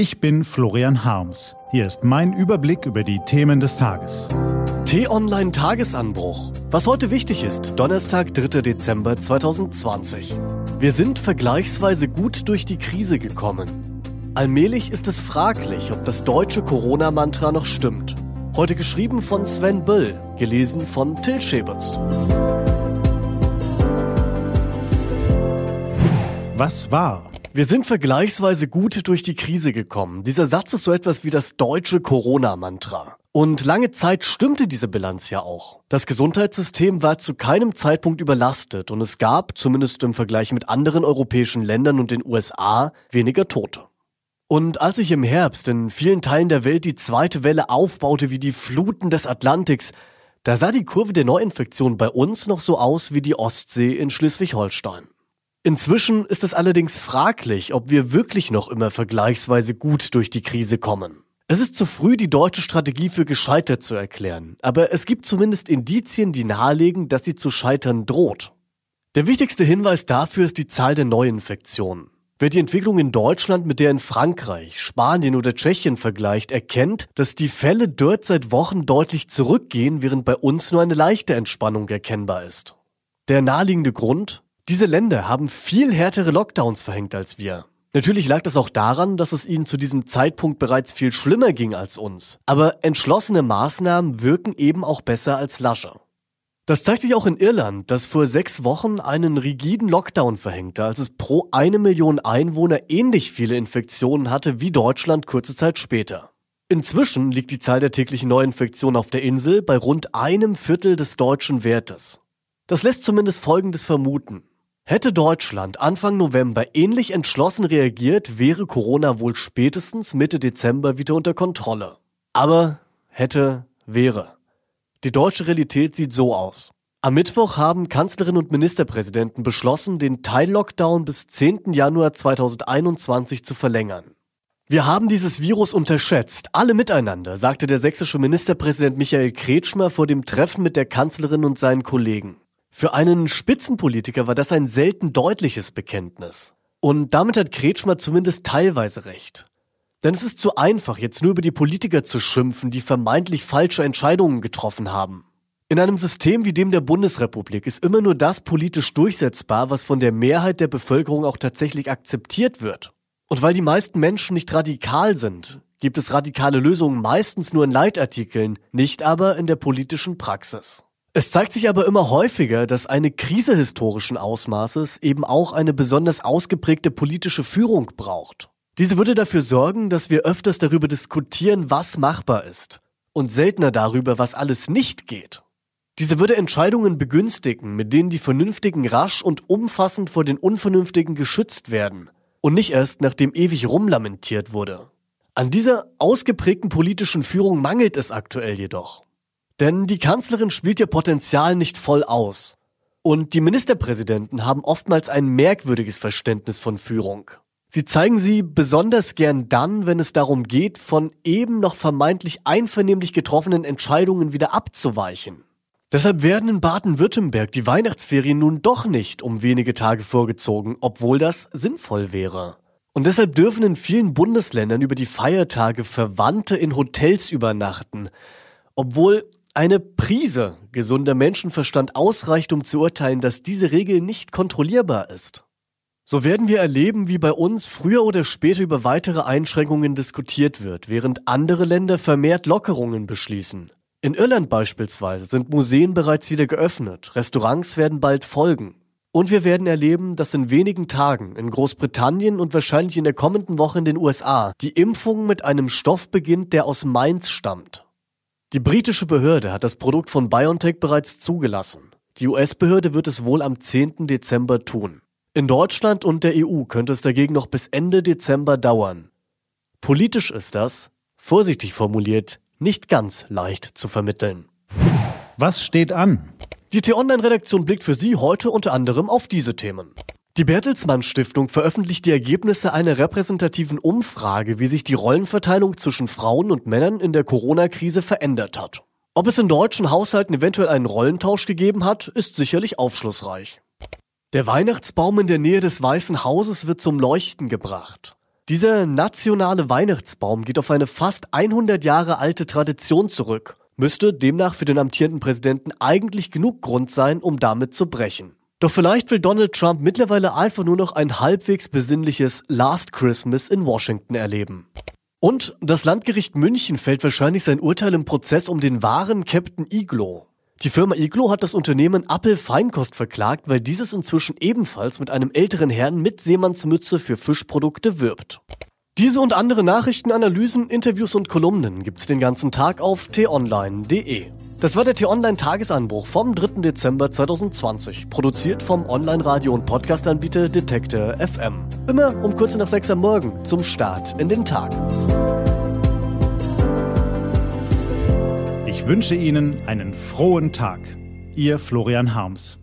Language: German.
Ich bin Florian Harms. Hier ist mein Überblick über die Themen des Tages. T-Online Tagesanbruch. Was heute wichtig ist, Donnerstag, 3. Dezember 2020. Wir sind vergleichsweise gut durch die Krise gekommen. Allmählich ist es fraglich, ob das deutsche Corona-Mantra noch stimmt. Heute geschrieben von Sven Böll, gelesen von Till Schäberts. Was war? Wir sind vergleichsweise gut durch die Krise gekommen. Dieser Satz ist so etwas wie das deutsche Corona-Mantra. Und lange Zeit stimmte diese Bilanz ja auch. Das Gesundheitssystem war zu keinem Zeitpunkt überlastet und es gab, zumindest im Vergleich mit anderen europäischen Ländern und den USA, weniger Tote. Und als sich im Herbst in vielen Teilen der Welt die zweite Welle aufbaute wie die Fluten des Atlantiks, da sah die Kurve der Neuinfektion bei uns noch so aus wie die Ostsee in Schleswig-Holstein. Inzwischen ist es allerdings fraglich, ob wir wirklich noch immer vergleichsweise gut durch die Krise kommen. Es ist zu früh, die deutsche Strategie für gescheitert zu erklären, aber es gibt zumindest Indizien, die nahelegen, dass sie zu scheitern droht. Der wichtigste Hinweis dafür ist die Zahl der Neuinfektionen. Wer die Entwicklung in Deutschland mit der in Frankreich, Spanien oder Tschechien vergleicht, erkennt, dass die Fälle dort seit Wochen deutlich zurückgehen, während bei uns nur eine leichte Entspannung erkennbar ist. Der naheliegende Grund? Diese Länder haben viel härtere Lockdowns verhängt als wir. Natürlich lag das auch daran, dass es ihnen zu diesem Zeitpunkt bereits viel schlimmer ging als uns. Aber entschlossene Maßnahmen wirken eben auch besser als lasche. Das zeigt sich auch in Irland, das vor sechs Wochen einen rigiden Lockdown verhängte, als es pro eine Million Einwohner ähnlich viele Infektionen hatte wie Deutschland kurze Zeit später. Inzwischen liegt die Zahl der täglichen Neuinfektionen auf der Insel bei rund einem Viertel des deutschen Wertes. Das lässt zumindest Folgendes vermuten. Hätte Deutschland Anfang November ähnlich entschlossen reagiert, wäre Corona wohl spätestens Mitte Dezember wieder unter Kontrolle. Aber hätte, wäre. Die deutsche Realität sieht so aus. Am Mittwoch haben Kanzlerin und Ministerpräsidenten beschlossen, den Teil-Lockdown bis 10. Januar 2021 zu verlängern. Wir haben dieses Virus unterschätzt, alle miteinander, sagte der sächsische Ministerpräsident Michael Kretschmer vor dem Treffen mit der Kanzlerin und seinen Kollegen. Für einen Spitzenpolitiker war das ein selten deutliches Bekenntnis. Und damit hat Kretschmer zumindest teilweise recht. Denn es ist zu einfach, jetzt nur über die Politiker zu schimpfen, die vermeintlich falsche Entscheidungen getroffen haben. In einem System wie dem der Bundesrepublik ist immer nur das politisch durchsetzbar, was von der Mehrheit der Bevölkerung auch tatsächlich akzeptiert wird. Und weil die meisten Menschen nicht radikal sind, gibt es radikale Lösungen meistens nur in Leitartikeln, nicht aber in der politischen Praxis. Es zeigt sich aber immer häufiger, dass eine Krise historischen Ausmaßes eben auch eine besonders ausgeprägte politische Führung braucht. Diese würde dafür sorgen, dass wir öfters darüber diskutieren, was machbar ist und seltener darüber, was alles nicht geht. Diese würde Entscheidungen begünstigen, mit denen die Vernünftigen rasch und umfassend vor den Unvernünftigen geschützt werden und nicht erst nachdem ewig rumlamentiert wurde. An dieser ausgeprägten politischen Führung mangelt es aktuell jedoch. Denn die Kanzlerin spielt ihr Potenzial nicht voll aus. Und die Ministerpräsidenten haben oftmals ein merkwürdiges Verständnis von Führung. Sie zeigen sie besonders gern dann, wenn es darum geht, von eben noch vermeintlich einvernehmlich getroffenen Entscheidungen wieder abzuweichen. Deshalb werden in Baden-Württemberg die Weihnachtsferien nun doch nicht um wenige Tage vorgezogen, obwohl das sinnvoll wäre. Und deshalb dürfen in vielen Bundesländern über die Feiertage Verwandte in Hotels übernachten, obwohl eine Prise gesunder Menschenverstand ausreicht, um zu urteilen, dass diese Regel nicht kontrollierbar ist. So werden wir erleben, wie bei uns früher oder später über weitere Einschränkungen diskutiert wird, während andere Länder vermehrt Lockerungen beschließen. In Irland beispielsweise sind Museen bereits wieder geöffnet, Restaurants werden bald folgen. Und wir werden erleben, dass in wenigen Tagen in Großbritannien und wahrscheinlich in der kommenden Woche in den USA die Impfung mit einem Stoff beginnt, der aus Mainz stammt. Die britische Behörde hat das Produkt von BioNTech bereits zugelassen. Die US-Behörde wird es wohl am 10. Dezember tun. In Deutschland und der EU könnte es dagegen noch bis Ende Dezember dauern. Politisch ist das, vorsichtig formuliert, nicht ganz leicht zu vermitteln. Was steht an? Die T-Online-Redaktion blickt für Sie heute unter anderem auf diese Themen. Die Bertelsmann Stiftung veröffentlicht die Ergebnisse einer repräsentativen Umfrage, wie sich die Rollenverteilung zwischen Frauen und Männern in der Corona-Krise verändert hat. Ob es in deutschen Haushalten eventuell einen Rollentausch gegeben hat, ist sicherlich aufschlussreich. Der Weihnachtsbaum in der Nähe des Weißen Hauses wird zum Leuchten gebracht. Dieser nationale Weihnachtsbaum geht auf eine fast 100 Jahre alte Tradition zurück, müsste demnach für den amtierenden Präsidenten eigentlich genug Grund sein, um damit zu brechen. Doch vielleicht will Donald Trump mittlerweile einfach nur noch ein halbwegs besinnliches Last Christmas in Washington erleben. Und das Landgericht München fällt wahrscheinlich sein Urteil im Prozess um den wahren Captain Iglo. Die Firma Iglo hat das Unternehmen Appel Feinkost verklagt, weil dieses inzwischen ebenfalls mit einem älteren Herrn mit Seemannsmütze für Fischprodukte wirbt. Diese und andere Nachrichten, Analysen, Interviews und Kolumnen gibt's den ganzen Tag auf t-online.de. Das war der T-Online-Tagesanbruch vom 3. Dezember 2020, produziert vom Online-Radio- und Podcast-Anbieter Detektor FM. Immer um kurz nach 6 am Morgen zum Start in den Tag. Ich wünsche Ihnen einen frohen Tag. Ihr Florian Harms.